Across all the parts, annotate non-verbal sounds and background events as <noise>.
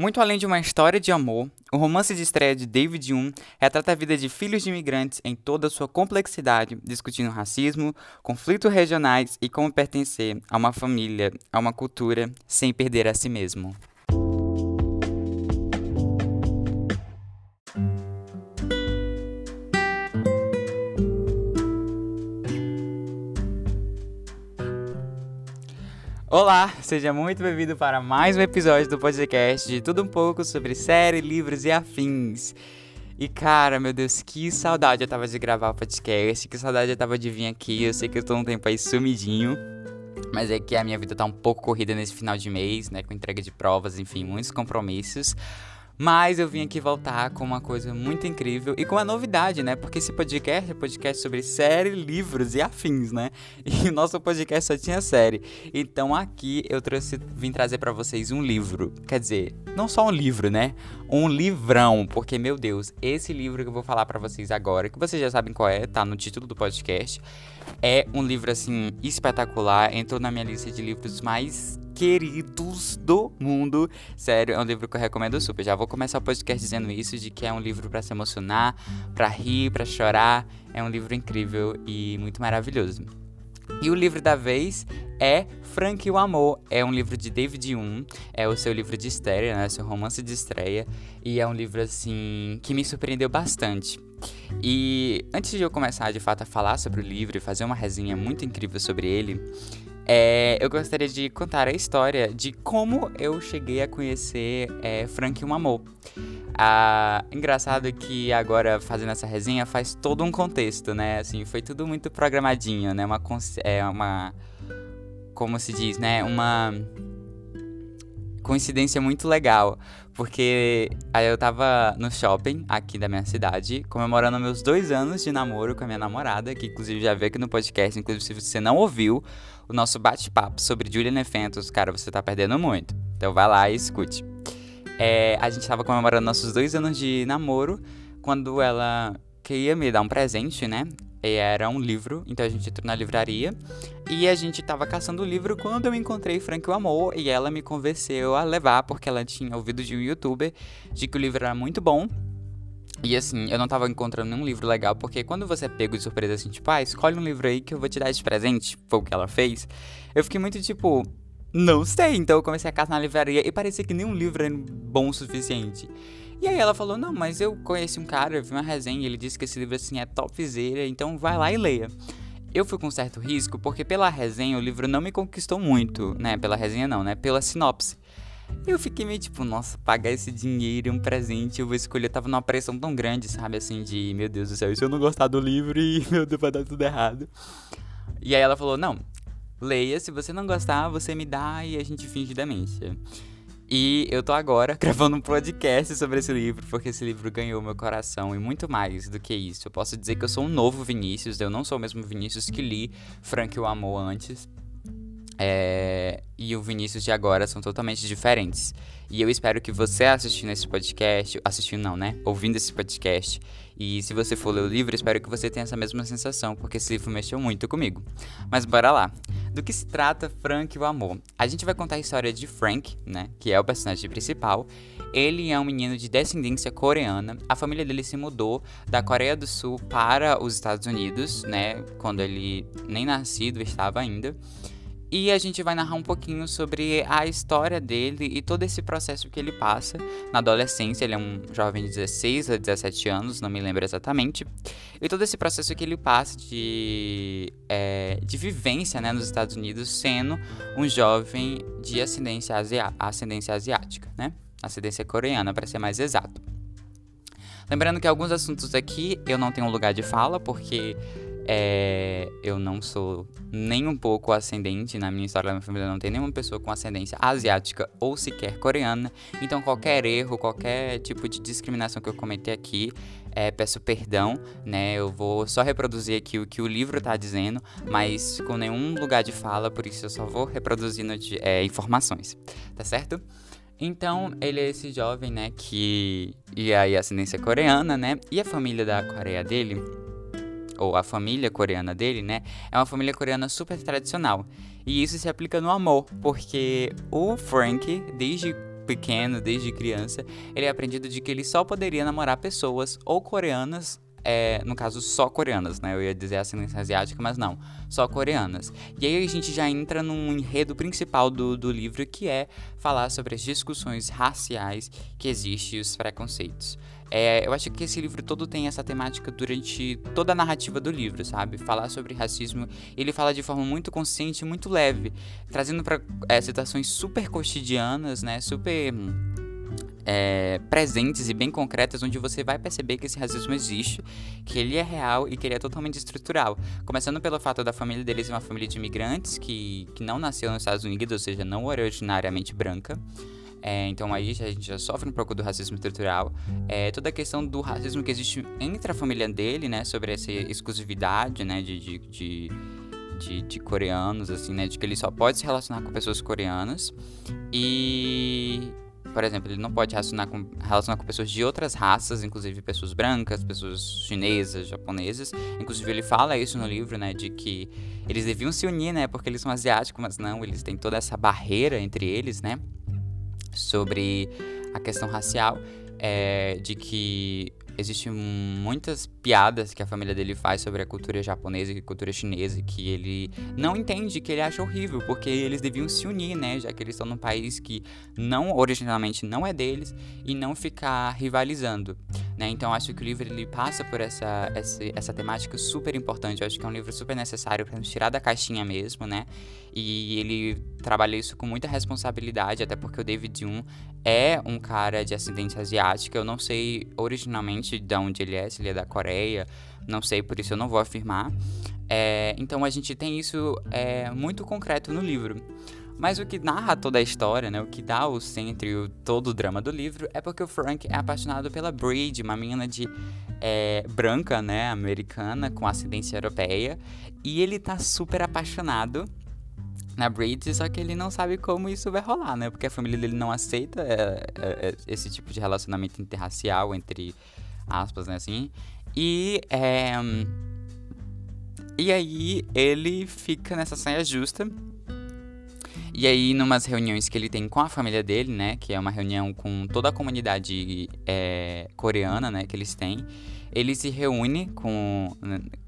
Muito além de uma história de amor, o romance de estreia de David Hume retrata a vida de filhos de imigrantes em toda a sua complexidade, discutindo racismo, conflitos regionais e como pertencer a uma família, a uma cultura, sem perder a si mesmo. Olá, seja muito bem-vindo para mais um episódio do podcast de tudo um pouco sobre série, livros e afins. E cara, meu Deus, que saudade eu tava de gravar o podcast, que saudade eu tava de vir aqui. Eu sei que eu tô um tempo aí sumidinho, mas é que a minha vida tá um pouco corrida nesse final de mês, né, com entrega de provas, enfim, muitos compromissos. Mas eu vim aqui voltar com uma coisa muito incrível e com uma novidade, né? Porque esse podcast é podcast sobre série, livros e afins, né? <laughs> E o nosso podcast só tinha série. Então aqui eu trouxe, vim trazer para vocês um livro. Quer dizer, não só um livro, né? Um livrão, porque meu Deus, esse livro que eu vou falar para vocês agora, que vocês já sabem qual é, tá no título do podcast, é um livro assim espetacular, entrou na minha lista de livros mais queridos do mundo. Sério, é um livro que eu recomendo super. Já vou começar o podcast dizendo isso, de que é um livro para se emocionar, para rir, para chorar. É um livro incrível e muito maravilhoso. E o livro da vez é Frank e o Amor. É um livro de David Hume, é o seu livro de estreia, né, seu romance de estreia, e é um livro assim que me surpreendeu bastante. E antes de eu começar de fato a falar sobre o livro e fazer uma resenha muito incrível sobre ele, é, eu gostaria de contar a história de como eu cheguei a conhecer é, Frank Amor. Ah, engraçado que agora fazendo essa resenha faz todo um contexto, né? Assim, foi tudo muito programadinho, né? Uma, é uma como se diz, né? Uma coincidência muito legal, porque aí eu tava no shopping aqui da minha cidade, comemorando meus dois anos de namoro com a minha namorada, que inclusive já veio aqui no podcast, inclusive se você não ouviu o nosso bate-papo sobre Julian Fentos, cara, você tá perdendo muito. Então vai lá e escute. É, a gente tava comemorando nossos dois anos de namoro, quando ela queria me dar um presente, né? E era um livro, então a gente entrou na livraria e a gente tava caçando o livro quando eu encontrei Frank o Amor e ela me convenceu a levar porque ela tinha ouvido de um youtuber de que o livro era muito bom. E assim, eu não tava encontrando nenhum livro legal, porque quando você é pego de surpresa assim, tipo, ah, escolhe um livro aí que eu vou te dar de presente, foi o que ela fez. Eu fiquei muito tipo, não sei. Então eu comecei a caçar na livraria e parecia que nenhum livro era bom o suficiente. E aí ela falou: Não, mas eu conheci um cara, eu vi uma resenha, ele disse que esse livro assim é topzera, então vai lá e leia. Eu fui com certo risco porque pela resenha o livro não me conquistou muito, né? Pela resenha não, né? Pela sinopse. Eu fiquei meio tipo, nossa, pagar esse dinheiro, um presente, eu vou escolher. Eu tava numa pressão tão grande, sabe? Assim, de meu Deus do céu, e se eu não gostar do livro <laughs> e meu Deus, vai dar tudo errado. E aí ela falou: Não, leia, se você não gostar, você me dá e a gente finge demência. E eu tô agora <laughs> gravando um podcast sobre esse livro, porque esse livro ganhou meu coração e muito mais do que isso. Eu posso dizer que eu sou um novo Vinícius, eu não sou o mesmo Vinícius que li Frank o Amor antes. É, e o Vinícius de agora são totalmente diferentes. E eu espero que você assistindo esse podcast, assistindo não, né? Ouvindo esse podcast, e se você for ler o livro, espero que você tenha essa mesma sensação, porque esse livro mexeu muito comigo. Mas bora lá. Do que se trata Frank e o amor? A gente vai contar a história de Frank, né? Que é o personagem principal. Ele é um menino de descendência coreana. A família dele se mudou da Coreia do Sul para os Estados Unidos, né? Quando ele nem nascido estava ainda. E a gente vai narrar um pouquinho sobre a história dele e todo esse processo que ele passa na adolescência. Ele é um jovem de 16 a 17 anos, não me lembro exatamente. E todo esse processo que ele passa de, é, de vivência né, nos Estados Unidos, sendo um jovem de ascendência, asia ascendência asiática, né? Ascendência coreana, para ser mais exato. Lembrando que alguns assuntos aqui eu não tenho lugar de fala, porque é, eu não sou nem um pouco ascendente, na minha história da minha família não tem nenhuma pessoa com ascendência asiática ou sequer coreana. Então qualquer erro, qualquer tipo de discriminação que eu cometer aqui, é, peço perdão, né? Eu vou só reproduzir aqui o que o livro está dizendo, mas com nenhum lugar de fala, por isso eu só vou reproduzindo de, é, informações, tá certo? Então, ele é esse jovem, né, que... E aí, ascendência coreana, né? E a família da Coreia dele ou a família coreana dele, né, é uma família coreana super tradicional. E isso se aplica no amor, porque o Frank, desde pequeno, desde criança, ele é aprendido de que ele só poderia namorar pessoas ou coreanas é, no caso, só coreanas, né? Eu ia dizer ascendência asiática, mas não, só coreanas. E aí a gente já entra num enredo principal do, do livro, que é falar sobre as discussões raciais que existem e os preconceitos. É, eu acho que esse livro todo tem essa temática durante toda a narrativa do livro, sabe? Falar sobre racismo, ele fala de forma muito consciente muito leve, trazendo para é, situações super cotidianas, né? Super é, presentes e bem concretas onde você vai perceber que esse racismo existe, que ele é real e que ele é totalmente estrutural. Começando pelo fato da família deles ser uma família de imigrantes que, que não nasceu nos Estados Unidos, ou seja, não originariamente branca. É, então aí a gente já sofre um pouco do racismo estrutural. É, toda a questão do racismo que existe entre a família dele, né? Sobre essa exclusividade, né? de, de, de de, de, coreanos, assim, né? De que ele só pode se relacionar com pessoas coreanas. E, por exemplo, ele não pode relacionar com, relacionar com pessoas de outras raças, inclusive pessoas brancas, pessoas chinesas, japonesas. Inclusive, ele fala isso no livro, né, de que eles deviam se unir, né, porque eles são asiáticos, mas não, eles têm toda essa barreira entre eles, né, sobre a questão racial, é, de que existem muitas piadas que a família dele faz sobre a cultura japonesa e cultura chinesa que ele não entende, que ele acha horrível, porque eles deviam se unir, né? Já que eles estão num país que não originalmente não é deles e não ficar rivalizando, né? Então acho que o livro ele passa por essa, essa, essa temática super importante. Eu acho que é um livro super necessário para nos tirar da caixinha mesmo, né? E ele trabalha isso com muita responsabilidade, até porque o David Jun é um cara de ascendência asiática. Eu não sei originalmente de onde ele é, se ele é da Coreia, não sei, por isso eu não vou afirmar. É, então a gente tem isso é, muito concreto no livro. Mas o que narra toda a história, né, o que dá o centro e o, todo o drama do livro é porque o Frank é apaixonado pela Bride, uma menina de é, branca, né, americana, com ascendência europeia, e ele tá super apaixonado na Bridge, só que ele não sabe como isso vai rolar, né? Porque a família dele não aceita é, é, é, esse tipo de relacionamento interracial, entre aspas, né, assim. E, é, e aí ele fica nessa saia justa. E aí, numas reuniões que ele tem com a família dele, né? Que é uma reunião com toda a comunidade é, coreana, né? Que eles têm. Ele se reúne com,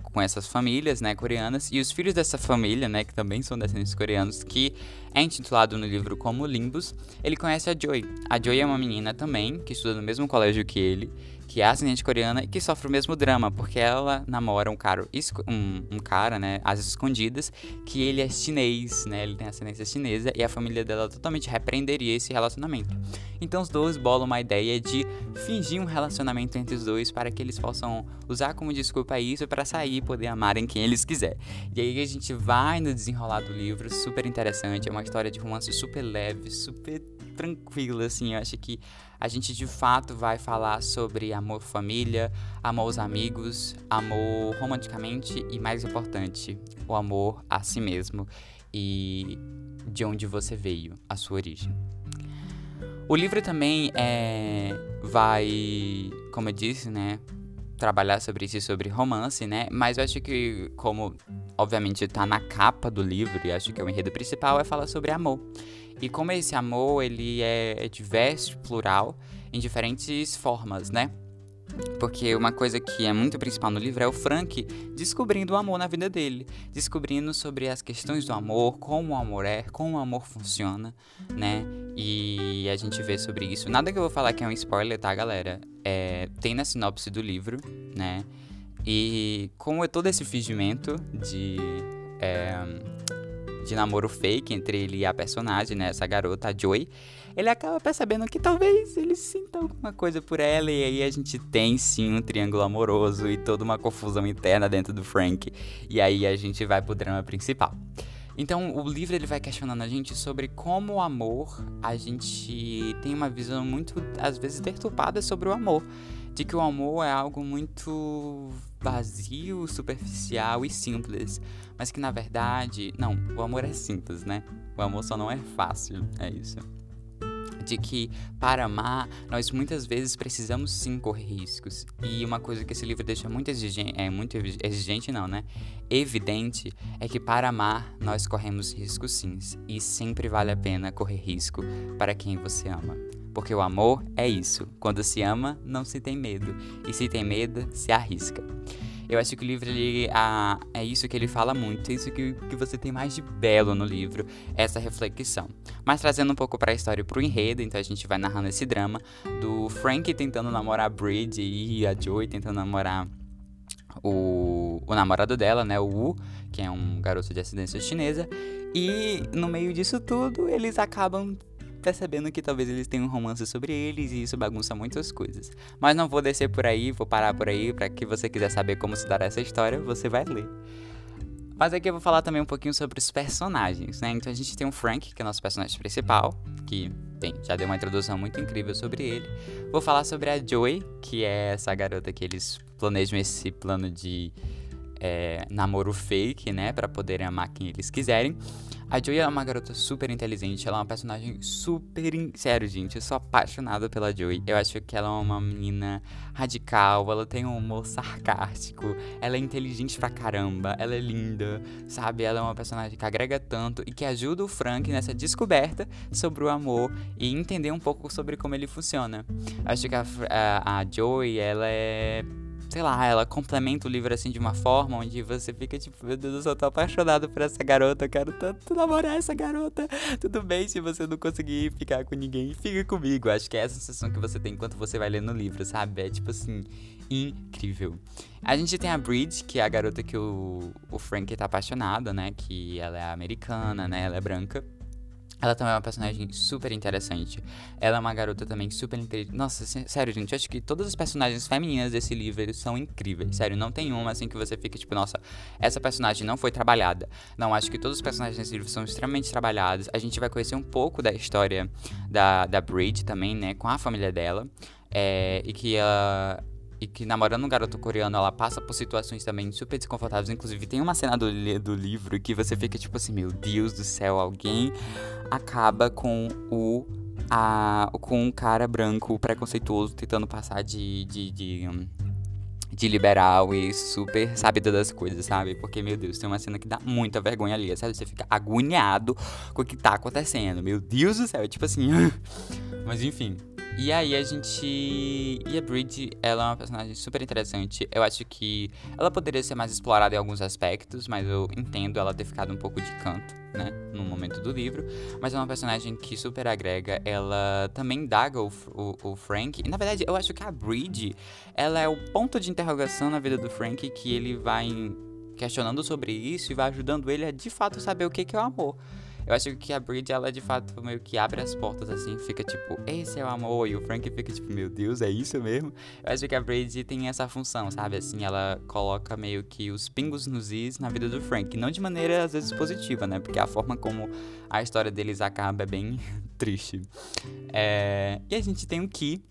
com essas famílias, né, coreanas, e os filhos dessa família, né, que também são descendentes coreanos, que é intitulado no livro como Limbus, ele conhece a Joy. A Joy é uma menina também, que estuda no mesmo colégio que ele, que é ascendente coreana e que sofre o mesmo drama, porque ela namora um cara, um, um cara, né, às escondidas, que ele é chinês, né, ele tem ascendência chinesa e a família dela totalmente repreenderia esse relacionamento. Então os dois bolam uma ideia de fingir um relacionamento entre os dois para que eles possam usar como desculpa isso para sair e poder amarem quem eles quiser. E aí a gente vai no desenrolar do livro, super interessante, é uma história de romance super leve, super tranquila, assim, eu acho que a gente de fato vai falar sobre amor família, amor aos amigos, amor romanticamente e mais importante, o amor a si mesmo e de onde você veio, a sua origem. O livro também é, vai, como eu disse, né, trabalhar sobre isso, sobre romance, né? Mas eu acho que, como obviamente está na capa do livro, e acho que é o enredo principal, é falar sobre amor. E como esse amor, ele é diverso, plural, em diferentes formas, né? Porque uma coisa que é muito principal no livro é o Frank descobrindo o amor na vida dele, descobrindo sobre as questões do amor, como o amor é, como o amor funciona, né? E a gente vê sobre isso. Nada que eu vou falar que é um spoiler, tá, galera? É, tem na sinopse do livro, né? E como é todo esse fingimento de é, de namoro fake entre ele e a personagem, né? Essa garota, a Joy. Ele acaba percebendo que talvez ele sinta alguma coisa por ela. E aí a gente tem sim um triângulo amoroso e toda uma confusão interna dentro do Frank. E aí a gente vai pro drama principal. Então, o livro ele vai questionando a gente sobre como o amor, a gente tem uma visão muito, às vezes, deturpada sobre o amor. De que o amor é algo muito vazio, superficial e simples. Mas que na verdade, não, o amor é simples, né? O amor só não é fácil, é isso. de que para amar nós muitas vezes precisamos sim correr riscos. E uma coisa que esse livro deixa muito exigente, é muito exigente não, né? Evidente é que para amar nós corremos riscos sim, e sempre vale a pena correr risco para quem você ama. Porque o amor é isso. Quando se ama, não se tem medo. E se tem medo, se arrisca. Eu acho que o livro ele, é isso que ele fala muito, é isso que, que você tem mais de belo no livro, essa reflexão. Mas trazendo um pouco para a história e para o enredo, então a gente vai narrando esse drama do Frank tentando namorar a Bridge e a Joey tentando namorar o, o namorado dela, né, o Wu, que é um garoto de ascendência chinesa. E no meio disso tudo, eles acabam percebendo que talvez eles tenham um romance sobre eles e isso bagunça muitas coisas. Mas não vou descer por aí, vou parar por aí para que você quiser saber como se dará essa história, você vai ler. Mas aqui eu vou falar também um pouquinho sobre os personagens, né? Então a gente tem o Frank, que é o nosso personagem principal, que, bem, já deu uma introdução muito incrível sobre ele. Vou falar sobre a Joey, que é essa garota que eles planejam esse plano de é, namoro fake, né? Pra poderem amar quem eles quiserem. A Joey é uma garota super inteligente, ela é uma personagem super. In... Sério, gente, eu sou apaixonado pela Joey. Eu acho que ela é uma menina radical, ela tem um humor sarcástico, ela é inteligente pra caramba, ela é linda, sabe? Ela é uma personagem que agrega tanto e que ajuda o Frank nessa descoberta sobre o amor e entender um pouco sobre como ele funciona. Acho que a, a, a Joey, ela é sei lá, ela complementa o livro assim de uma forma onde você fica tipo, meu Deus, eu só tô apaixonado por essa garota, eu quero tanto namorar essa garota. Tudo bem se você não conseguir ficar com ninguém, fica comigo. Acho que é essa sensação que você tem enquanto você vai lendo o livro, sabe? É tipo assim, incrível. A gente tem a Bridge, que é a garota que o, o Frank tá apaixonado, né? Que ela é americana, né? Ela é branca. Ela também é uma personagem super interessante. Ela é uma garota também super inteligente. Nossa, sério, gente, acho que todas as personagens femininas desse livro são incríveis. Sério, não tem uma assim que você fica tipo, nossa, essa personagem não foi trabalhada. Não, acho que todos os personagens desse livro são extremamente trabalhados. A gente vai conhecer um pouco da história da, da Bridge também, né, com a família dela. É, e que ela e que namorando um garoto coreano, ela passa por situações também super desconfortáveis. Inclusive, tem uma cena do, do livro que você fica tipo assim, meu Deus do céu, alguém acaba com o. A, com um cara branco preconceituoso tentando passar de, de, de, de liberal e super sábida das coisas, sabe? Porque, meu Deus, tem uma cena que dá muita vergonha ali, sabe? Você fica agoniado com o que tá acontecendo. Meu Deus do céu, é tipo assim. <laughs> Mas enfim, e aí a gente. E a Bridge, ela é uma personagem super interessante. Eu acho que ela poderia ser mais explorada em alguns aspectos, mas eu entendo ela ter ficado um pouco de canto, né? No momento do livro. Mas é uma personagem que super agrega. Ela também daga o, o, o Frank. E na verdade, eu acho que a Bridge, ela é o ponto de interrogação na vida do Frank que ele vai questionando sobre isso e vai ajudando ele a de fato saber o que, que é o amor. Eu acho que a Bridge, ela de fato meio que abre as portas assim, fica tipo, esse é o amor, e o Frank fica tipo, meu Deus, é isso mesmo? Eu acho que a Bridge tem essa função, sabe? Assim, ela coloca meio que os pingos nos is na vida do Frank. Não de maneira, às vezes, positiva, né? Porque a forma como a história deles acaba é bem <laughs> triste. É... E a gente tem o Ki,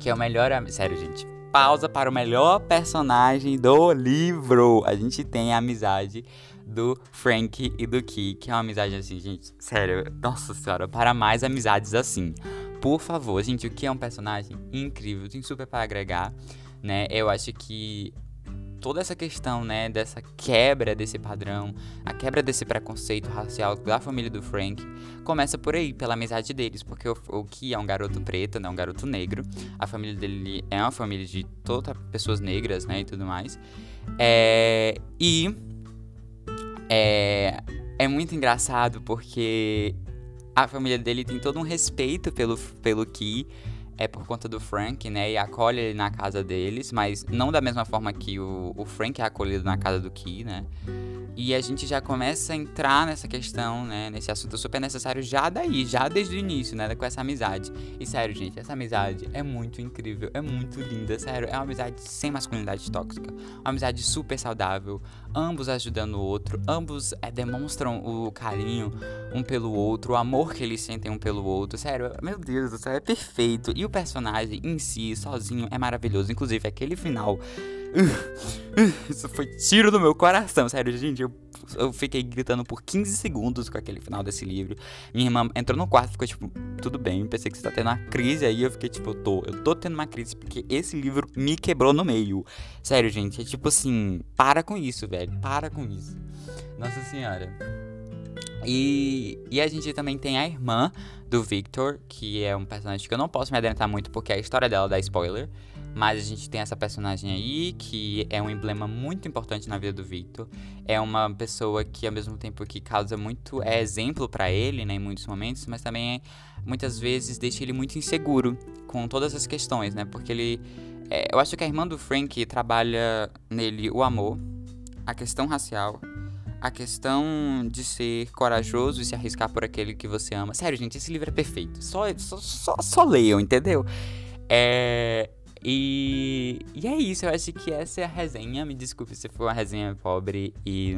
que é o melhor. Sério, gente. Pausa para o melhor personagem do livro. A gente tem a amizade do Frank e do Ki, que é uma amizade assim, gente. Sério, nossa senhora, para mais amizades assim. Por favor, gente, o que é um personagem incrível, tem super para agregar, né? Eu acho que toda essa questão, né, dessa quebra desse padrão, a quebra desse preconceito racial da família do Frank, começa por aí, pela amizade deles, porque o, o Ki é um garoto preto, né, um garoto negro, a família dele é uma família de todas pessoas negras, né, e tudo mais, é, e é, é muito engraçado porque a família dele tem todo um respeito pelo, pelo Ki, é por conta do Frank, né? E acolhe ele na casa deles, mas não da mesma forma que o, o Frank é acolhido na casa do Ki, né? E a gente já começa a entrar nessa questão, né? Nesse assunto super necessário já daí, já desde o início, né? Com essa amizade. E sério, gente, essa amizade é muito incrível, é muito linda, sério. É uma amizade sem masculinidade tóxica. Uma amizade super saudável. Ambos ajudando o outro, ambos é, demonstram o carinho um pelo outro, o amor que eles sentem um pelo outro. Sério, meu Deus do céu, é perfeito. E o personagem em si, sozinho, é maravilhoso. Inclusive, aquele final. <laughs> Isso foi tiro do meu coração, sério, gente. Eu, eu fiquei gritando por 15 segundos com aquele final desse livro. Minha irmã entrou no quarto e ficou tipo, tudo bem, pensei que você tá tendo uma crise aí. Eu fiquei tipo, eu tô, eu tô tendo uma crise porque esse livro me quebrou no meio. Sério, gente, é tipo assim, para com isso, velho, para com isso. Nossa senhora. E, e a gente também tem a irmã do Victor, que é um personagem que eu não posso me adentrar muito porque a história dela dá spoiler. Mas a gente tem essa personagem aí que é um emblema muito importante na vida do Victor. É uma pessoa que ao mesmo tempo que causa muito é exemplo para ele, né, em muitos momentos, mas também muitas vezes deixa ele muito inseguro com todas as questões, né? Porque ele é, eu acho que a irmã do Frank trabalha nele o amor, a questão racial, a questão de ser corajoso e se arriscar por aquele que você ama. Sério, gente, esse livro é perfeito. Só, só, só, só leiam, entendeu? É, e, e é isso, eu acho que essa é a resenha. Me desculpe se foi uma resenha pobre e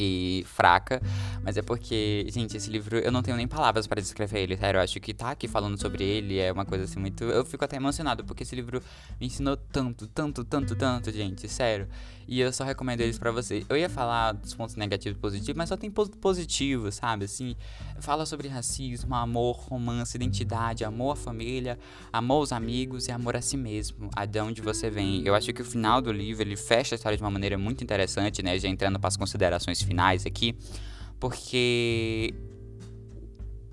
e fraca, mas é porque, gente, esse livro eu não tenho nem palavras para descrever ele, sério. Eu acho que tá aqui falando sobre ele é uma coisa assim muito. Eu fico até emocionado porque esse livro me ensinou tanto, tanto, tanto, tanto, gente, sério. E eu só recomendo eles para você. Eu ia falar dos pontos negativos e positivos, mas só tem ponto positivo, sabe? Assim, fala sobre racismo, amor, romance, identidade, amor à família, amor aos amigos e amor a si mesmo, a de onde você vem. Eu acho que o final do livro ele fecha a história de uma maneira muito interessante, né? Já entrando para as considerações finais aqui, porque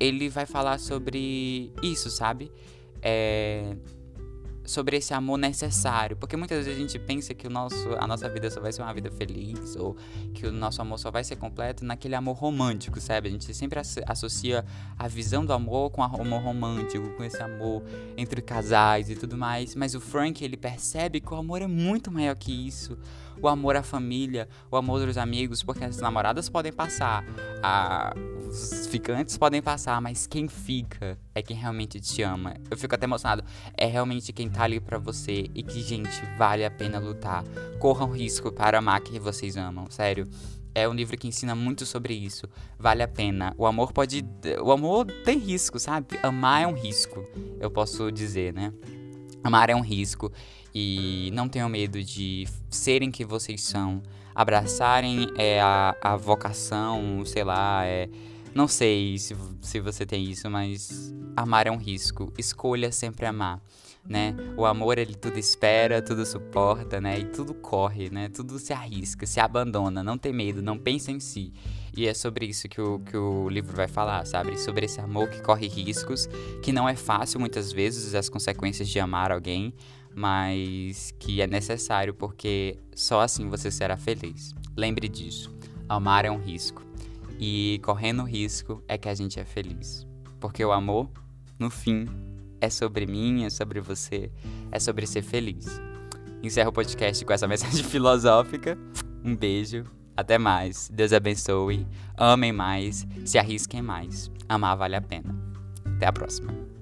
ele vai falar sobre isso, sabe? É, sobre esse amor necessário, porque muitas vezes a gente pensa que o nosso, a nossa vida só vai ser uma vida feliz ou que o nosso amor só vai ser completo naquele amor romântico, sabe? A gente sempre associa a visão do amor com o amor romântico, com esse amor entre casais e tudo mais, mas o Frank ele percebe que o amor é muito maior que isso. O amor à família, o amor dos amigos, porque as namoradas podem passar, a, os ficantes podem passar, mas quem fica é quem realmente te ama. Eu fico até emocionado. É realmente quem tá ali pra você e que, gente, vale a pena lutar. Corram risco para amar quem vocês amam, sério. É um livro que ensina muito sobre isso. Vale a pena. O amor pode. O amor tem risco, sabe? Amar é um risco, eu posso dizer, né? Amar é um risco. E não tenham medo de serem quem vocês são. Abraçarem é, a, a vocação, sei lá, é. Não sei se, se você tem isso, mas amar é um risco. Escolha sempre amar, né? O amor, ele tudo espera, tudo suporta, né? E tudo corre, né? Tudo se arrisca, se abandona, não tem medo, não pensa em si. E é sobre isso que o, que o livro vai falar, sabe? Sobre esse amor que corre riscos, que não é fácil muitas vezes as consequências de amar alguém, mas que é necessário porque só assim você será feliz. Lembre disso. Amar é um risco. E correndo risco é que a gente é feliz. Porque o amor, no fim, é sobre mim, é sobre você, é sobre ser feliz. Encerro o podcast com essa <laughs> mensagem filosófica. Um beijo, até mais. Deus abençoe. Amem mais, se arrisquem mais. Amar vale a pena. Até a próxima.